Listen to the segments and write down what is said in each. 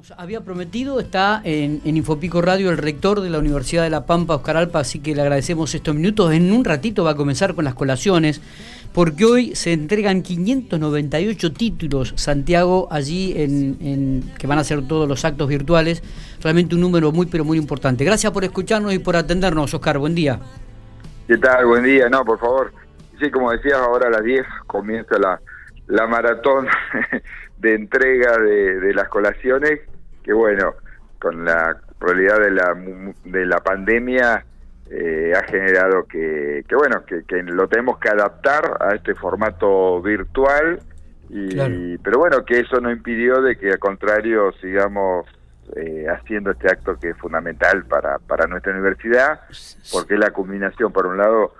Nos había prometido, está en, Infopico Radio el rector de la Universidad de La Pampa, Oscar Alpa, así que le agradecemos estos minutos. En un ratito va a comenzar con las colaciones, porque hoy se entregan 598 títulos, Santiago, allí en, que van a ser todos los actos virtuales. Realmente un número muy, pero muy importante. Gracias por escucharnos y por atendernos, Oscar. Buen día. ¿Qué tal? Buen día. No, por favor. Sí, como decías, ahora a las 10 comienza la, la maratón de entrega de, las colaciones, que bueno, con la realidad de la, de la pandemia eh, ha generado que, que bueno, que, lo tenemos que adaptar a este formato virtual, y, pero bueno, que eso no impidió de que al contrario sigamos eh, haciendo este acto que es fundamental para, para nuestra universidad, porque es la culminación, por un lado,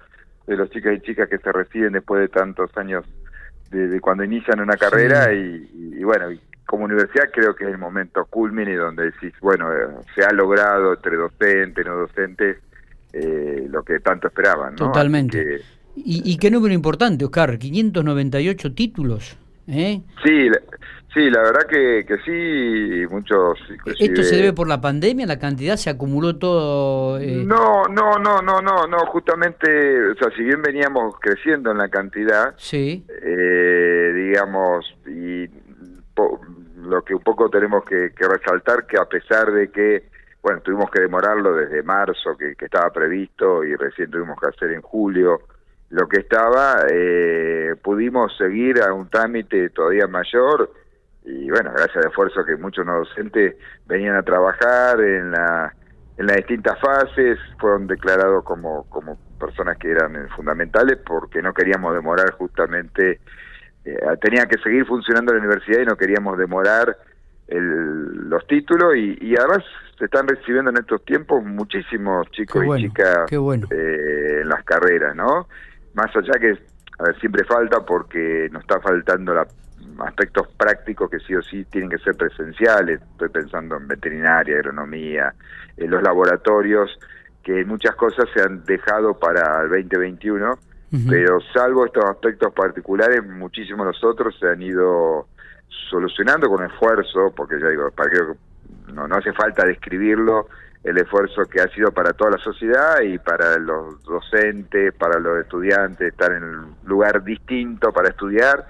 de los chicas y chicas que se reciben después de tantos años de, cuando inician una carrera y, bueno, como universidad creo que es el momento culmine donde decís, bueno, eh, se ha logrado entre docentes, no docentes, eh, lo que tanto esperaban. ¿no? Totalmente. ¿Y, qué número importante, Oscar, 598 títulos. ¿eh? Sí, Sí, la verdad que, que sí, muchos... ¿Esto se debe por la pandemia? ¿La cantidad se acumuló todo? Eh? No, no, no, no, no, no, justamente, o sea, si bien veníamos creciendo en la cantidad, sí. Eh, digamos, y lo que un poco tenemos que, resaltar, que a pesar de que, bueno, tuvimos que demorarlo desde marzo, que, que estaba previsto, y recién tuvimos que hacer en julio, lo que estaba, eh, pudimos seguir a un trámite todavía mayor, y bueno, gracias al esfuerzo que muchos no docentes venían a trabajar en, la, en las distintas fases, fueron declarados como, como personas que eran fundamentales porque no queríamos demorar justamente, tenía que seguir funcionando la universidad y no queríamos demorar el, los títulos y, además se están recibiendo en estos tiempos muchísimos chicos y chicas eh, en las carreras, ¿no? Más allá que, a ver, siempre falta porque nos está faltando la aspectos prácticos que sí o sí tienen que ser presenciales, estoy pensando en veterinaria, agronomía, en los laboratorios, que muchas cosas se han dejado para el 2021, pero salvo estos aspectos particulares, muchísimos de los otros se han ido solucionando con esfuerzo, porque ya digo, para que no, no hace falta describirlo, el esfuerzo que ha sido para toda la sociedad y para los docentes, para los estudiantes, estar en un lugar distinto para estudiar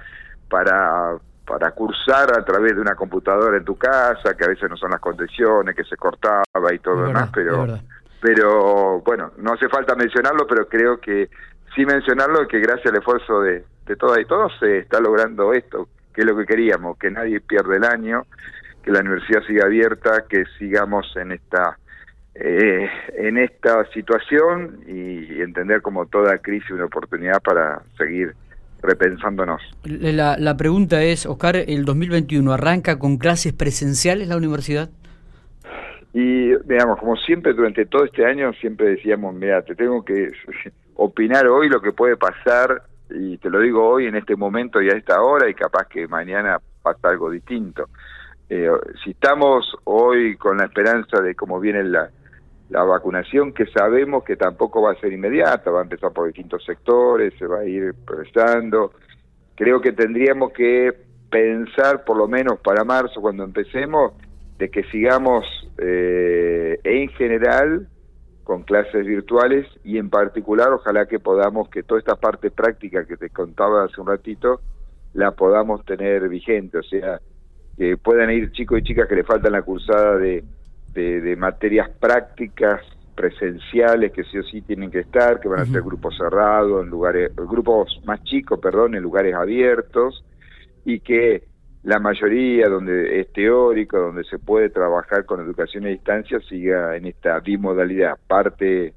para, para cursar a través de una computadora en tu casa, que a veces no son las condiciones, que se cortaba y todo lo demás, pero, pero bueno, no hace falta mencionarlo, pero creo que sí mencionarlo que gracias al esfuerzo de, de todas y todos se está logrando esto, que es lo que queríamos, que nadie pierda el año, que la universidad siga abierta, que sigamos en esta eh, en esta situación y entender como toda crisis una oportunidad para seguir repensándonos. La, la pregunta es, Oscar, ¿el 2021 arranca con clases presenciales la universidad? Y, digamos, como siempre durante todo este año, siempre decíamos, mira, te tengo que opinar hoy lo que puede pasar, y te lo digo hoy en este momento y a esta hora, y capaz que mañana pasa algo distinto. Eh, si estamos hoy con la esperanza de cómo viene la, la vacunación que sabemos que tampoco va a ser inmediata, va a empezar por distintos sectores, se va a ir prestando. Creo que tendríamos que pensar, por lo menos para marzo, cuando empecemos, de que sigamos eh, en general con clases virtuales y en particular ojalá que podamos que toda esta parte práctica que te contaba hace un ratito la podamos tener vigente, o sea, que puedan ir chicos y chicas que le faltan la cursada de de, materias prácticas presenciales que sí o sí tienen que estar, que van a ser grupos cerrados, en lugares, grupos más chicos, perdón, en lugares abiertos, y que la mayoría donde es teórico, donde se puede trabajar con educación a distancia, siga en esta bimodalidad, parte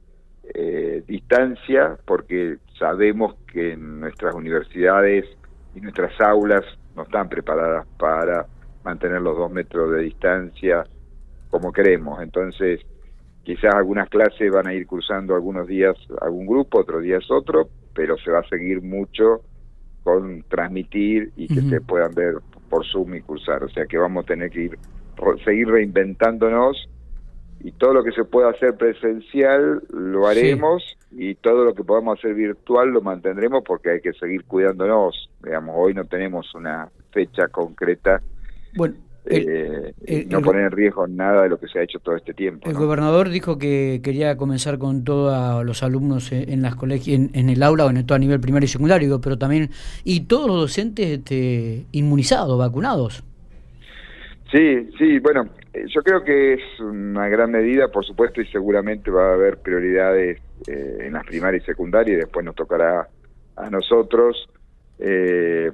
eh, distancia, porque sabemos que nuestras universidades y nuestras aulas no están preparadas para mantener los dos metros de distancia como queremos. Entonces, quizás algunas clases van a ir cursando algunos días algún grupo, otros días otro, pero se va a seguir mucho con transmitir y que se puedan ver por Zoom y cursar. O sea que vamos a tener que ir seguir reinventándonos y todo lo que se pueda hacer presencial lo haremos y todo lo que podamos hacer virtual lo mantendremos porque hay que seguir cuidándonos. Digamos, hoy no tenemos una fecha concreta bueno, eh, no poner en riesgo nada de lo que se ha hecho todo este tiempo. El gobernador dijo que quería comenzar con todos los alumnos en las colegios, en, el aula, o en todo a nivel primario y secundario, pero también, y todos los docentes este, inmunizados, vacunados. Sí, sí, bueno, eh, yo creo que es una gran medida, por supuesto, y seguramente va a haber prioridades eh, en las primarias y secundarias, y después nos tocará a nosotros,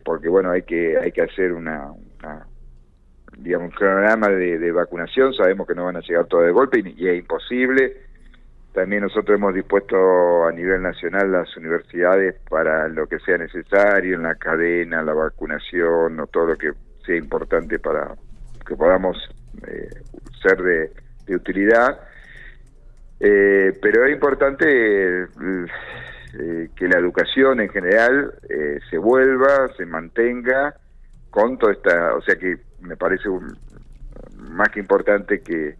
porque bueno, hay que hay que hacer una digamos, cronograma de, vacunación, sabemos que no van a llegar todas de golpe y, es imposible. También nosotros hemos dispuesto a nivel nacional las universidades para lo que sea necesario en la cadena, la vacunación o todo lo que sea importante para que podamos eh, ser de, utilidad. Eh, pero es importante eh, que la educación en general se vuelva, se mantenga con toda esta, o sea que me parece más que importante que,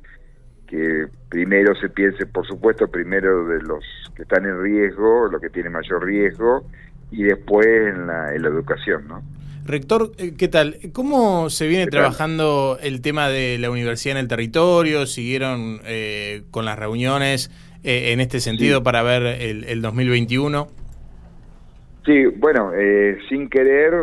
que primero se piense, por supuesto, primero de los que están en riesgo, los que tienen mayor riesgo, y después en la, en la educación, ¿no? Rector, eh, ¿qué tal? ¿Cómo se viene trabajando el tema de la universidad en el territorio? ¿Siguieron eh, con las reuniones eh, en este sentido para ver el, el 2021? Sí, bueno, sin querer,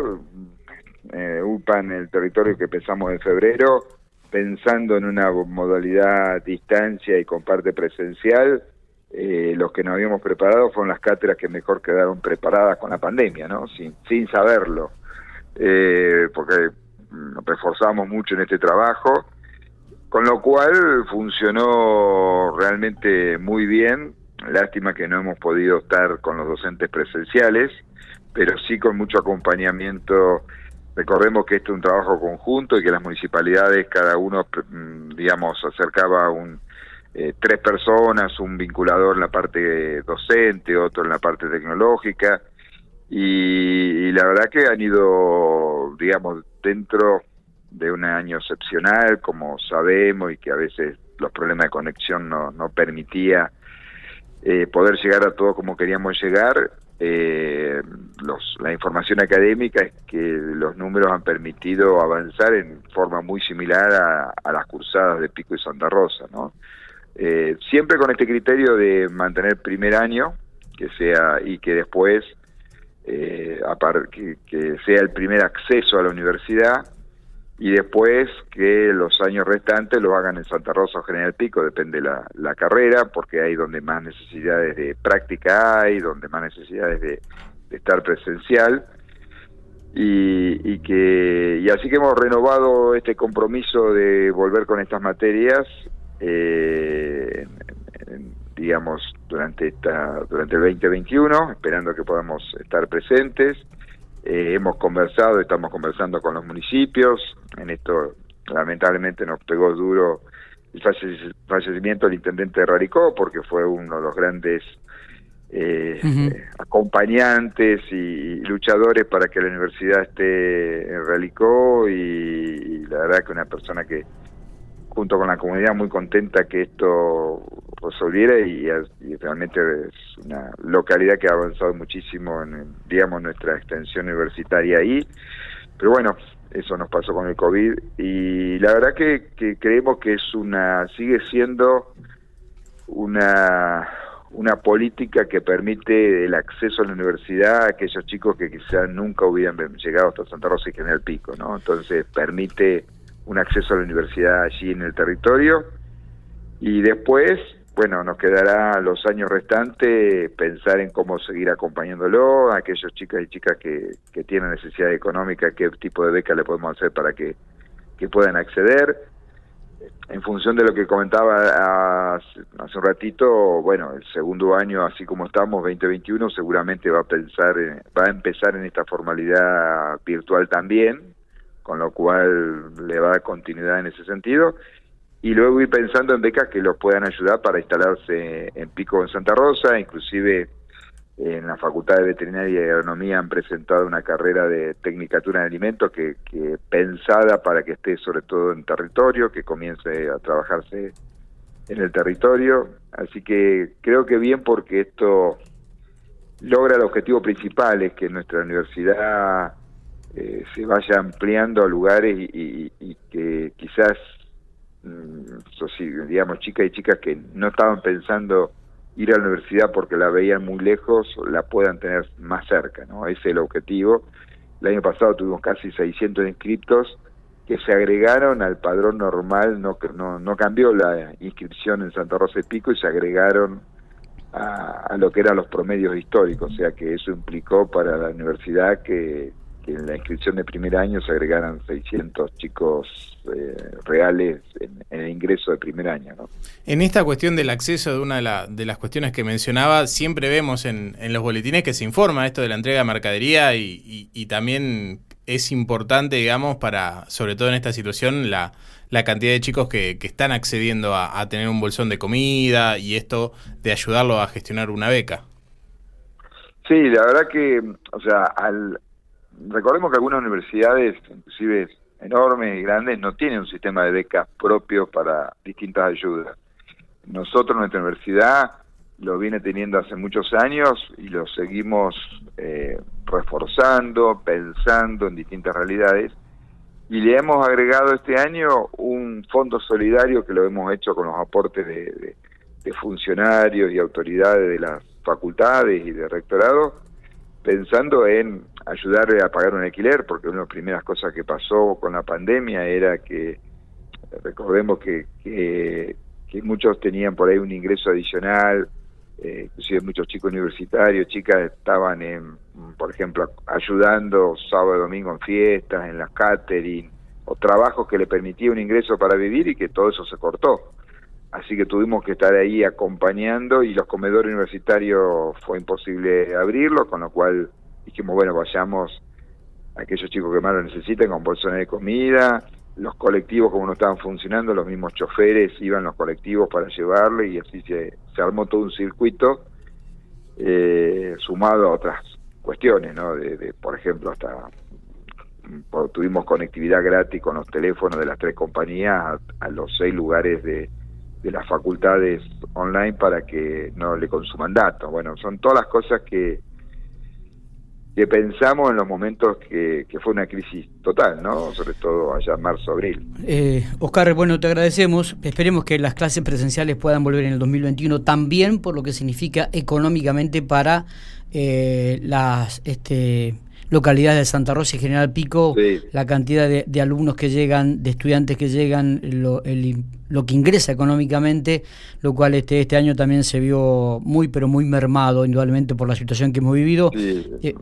eh, UPA en el territorio que empezamos en febrero, pensando en una modalidad distancia y con parte presencial, eh, los que nos habíamos preparado fueron las cátedras que mejor quedaron preparadas con la pandemia, ¿no? Sin, sin saberlo, eh, porque nos reforzamos mucho en este trabajo, con lo cual funcionó realmente muy bien. Lástima que no hemos podido estar con los docentes presenciales, pero sí con mucho acompañamiento Recordemos que esto es un trabajo conjunto y que las municipalidades, cada uno, mm, digamos, acercaba un, eh, tres personas, un vinculador en la parte docente, otro en la parte tecnológica, y, la verdad que han ido, digamos, dentro de un año excepcional, como sabemos, y que a veces los problemas de conexión no, no permitía eh, poder llegar a todo como queríamos llegar, eh, los, la información académica es que los números han permitido avanzar en forma muy similar a, las cursadas de Pico y Santa Rosa, ¿no? Eh, siempre con este criterio de mantener primer año, que sea y que después eh, que, que sea el primer acceso a la universidad y después que los años restantes lo hagan en Santa Rosa o General Pico, depende la, la carrera, porque hay donde más necesidades de práctica hay, donde más necesidades de, estar presencial. Y, y, que y así que hemos renovado este compromiso de volver con estas materias eh, digamos durante esta durante el 2021 esperando que podamos estar presentes eh, hemos conversado, estamos conversando con los municipios, en esto lamentablemente nos pegó duro el fallecimiento del intendente de Raricó, porque fue uno de los grandes eh, eh, acompañantes y, luchadores para que la universidad esté en Raricó y la verdad que una persona que junto con la comunidad muy contenta que esto resolviera y, realmente es una localidad que ha avanzado muchísimo en, digamos, nuestra extensión universitaria ahí. Pero bueno, eso nos pasó con el COVID y la verdad que, creemos que es una, sigue siendo una, una política que permite el acceso a la universidad a aquellos chicos que quizás nunca hubieran llegado hasta Santa Rosa y General Pico, ¿no? Entonces permite un acceso a la universidad allí en el territorio. Y después, bueno, nos quedará los años restantes pensar en cómo seguir acompañándolo a aquellos chicas y chicas que, que tienen necesidad económica, qué tipo de beca le podemos hacer para que, que puedan acceder. En función de lo que comentaba hace, un ratito, bueno, el segundo año, así como estamos, 2021, seguramente va a pensar, va a empezar en esta formalidad virtual también, con lo cual le va a dar continuidad en ese sentido. Y luego ir pensando en becas que los puedan ayudar para instalarse en Pico en Santa Rosa, inclusive en la Facultad de Veterinaria y Agronomía han presentado una carrera de Tecnicatura en Alimentos que, que pensada para que esté sobre todo en territorio, que comience a trabajarse en el territorio. Así que creo que bien porque esto logra el objetivo principal, es que nuestra universidad eh, se vaya ampliando a lugares y, que quizás, mm, digamos, chicas y chicas que no estaban pensando ir a la universidad porque la veían muy lejos, la puedan tener más cerca, ¿no? Ese es el objetivo. El año pasado tuvimos casi 600 inscriptos que se agregaron al padrón normal, no, no, no cambió la inscripción en Santa Rosa de Pico y se agregaron a, a, lo que eran los promedios históricos, o sea que eso implicó para la universidad que que en la inscripción de primer año se agregaran 600 chicos eh, reales en, el ingreso de primer año. ¿no? En esta cuestión del acceso, de una de, las cuestiones que mencionaba, siempre vemos en, los boletines que se informa esto de la entrega de mercadería y, también es importante, digamos, para, sobre todo en esta situación, la, la cantidad de chicos que, que están accediendo a, a tener un bolsón de comida y esto de ayudarlo a gestionar una beca. Sí, la verdad que, o sea, al, recordemos que algunas universidades, inclusive enormes y grandes, no tienen un sistema de becas propio para distintas ayudas. Nosotros, nuestra universidad, lo viene teniendo hace muchos años y lo seguimos eh, reforzando, pensando en distintas realidades. Y le hemos agregado este año un fondo solidario que lo hemos hecho con los aportes de funcionarios y autoridades de las facultades y de rectorado, pensando en ayudarle a pagar un alquiler, porque una de las primeras cosas que pasó con la pandemia era que, recordemos que, que, muchos tenían por ahí un ingreso adicional, eh, inclusive muchos chicos universitarios, chicas estaban, en, por ejemplo, ayudando sábado y domingo en fiestas, en las catering, o trabajos que le permitía un ingreso para vivir y que todo eso se cortó. Así que tuvimos que estar ahí acompañando y los comedores universitarios fue imposible abrirlos, con lo cual dijimos, bueno, vayamos a aquellos chicos que más lo necesiten con bolsones de comida, los colectivos como no estaban funcionando, los mismos choferes iban los colectivos para llevarle y así se, se armó todo un circuito eh, sumado a otras cuestiones, ¿no? De, por ejemplo, hasta tuvimos conectividad gratis con los teléfonos de las tres compañías a, los seis lugares de, de las facultades online para que no le consuman datos. Bueno, son todas las cosas que, que pensamos en los momentos que, fue una crisis total, ¿no? Sobre todo allá en marzo, abril. Eh, Oscar, bueno, te agradecemos. Esperemos que las clases presenciales puedan volver en el 2021 también por lo que significa económicamente para eh, las este, localidades de Santa Rosa y General Pico, la cantidad de, alumnos que llegan, de estudiantes que llegan, lo, lo, que ingresa económicamente, lo cual este, este año también se vio muy, pero muy mermado, indudablemente, por la situación que hemos vivido. Sí, eh,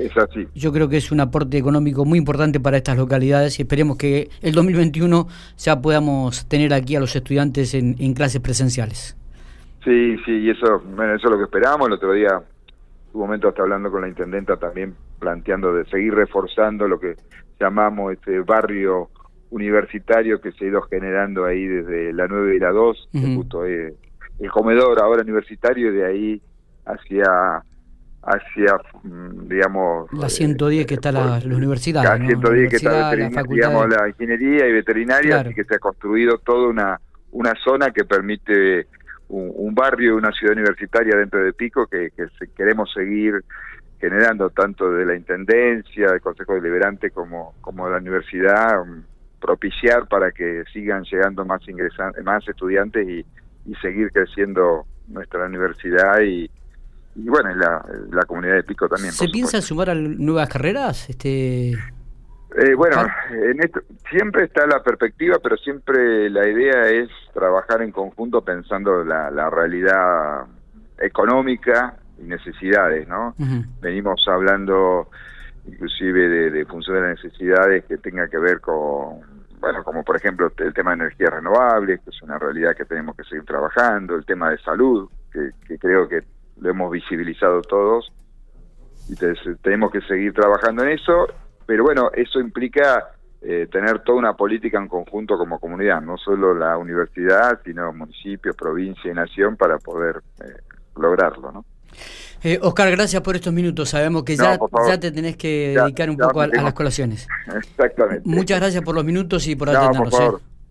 es así. Yo creo que es un aporte económico muy importante para estas localidades y esperemos que el 2021 ya podamos tener aquí a los estudiantes en, en clases presenciales. Sí, sí, y eso, bueno, eso es lo que esperamos. El otro día un momento hasta hablando con la intendenta también planteando de seguir reforzando lo que llamamos este barrio universitario que se ha ido generando ahí desde la 9 y la 2, justo el comedor ahora universitario y de ahí hacia hacia mm, digamos la 110 que está la, la universidad la 110 que está la digamos la ingeniería y veterinaria así que se ha construido toda una una zona que permite un, barrio, una ciudad universitaria dentro de Pico que, queremos seguir generando tanto de la Intendencia, del Consejo Deliberante como, como de la universidad, um, propiciar para que sigan llegando más ingresantes, más estudiantes y, seguir creciendo nuestra universidad y, bueno, la, la comunidad de Pico también. ¿Se piensa sumar a nuevas carreras? Este... Eh, bueno, en esto, siempre está la perspectiva, pero siempre la idea es trabajar en conjunto pensando la, la realidad económica y necesidades, ¿no? Venimos hablando inclusive de, de función de las necesidades que tenga que ver con, bueno, como por ejemplo el tema de energías renovables, que es una realidad que tenemos que seguir trabajando, el tema de salud, que, que creo que lo hemos visibilizado todos, y tenemos que seguir trabajando en eso pero bueno, eso implica eh, tener toda una política en conjunto como comunidad, no solo la universidad, sino municipio, provincia y nación para poder eh, lograrlo, ¿no? Eh, Oscar, gracias por estos minutos. Sabemos que ya, ya te tenés que dedicar un poco a, las colaciones. Exactamente. Muchas gracias por los minutos y por atendernos. Por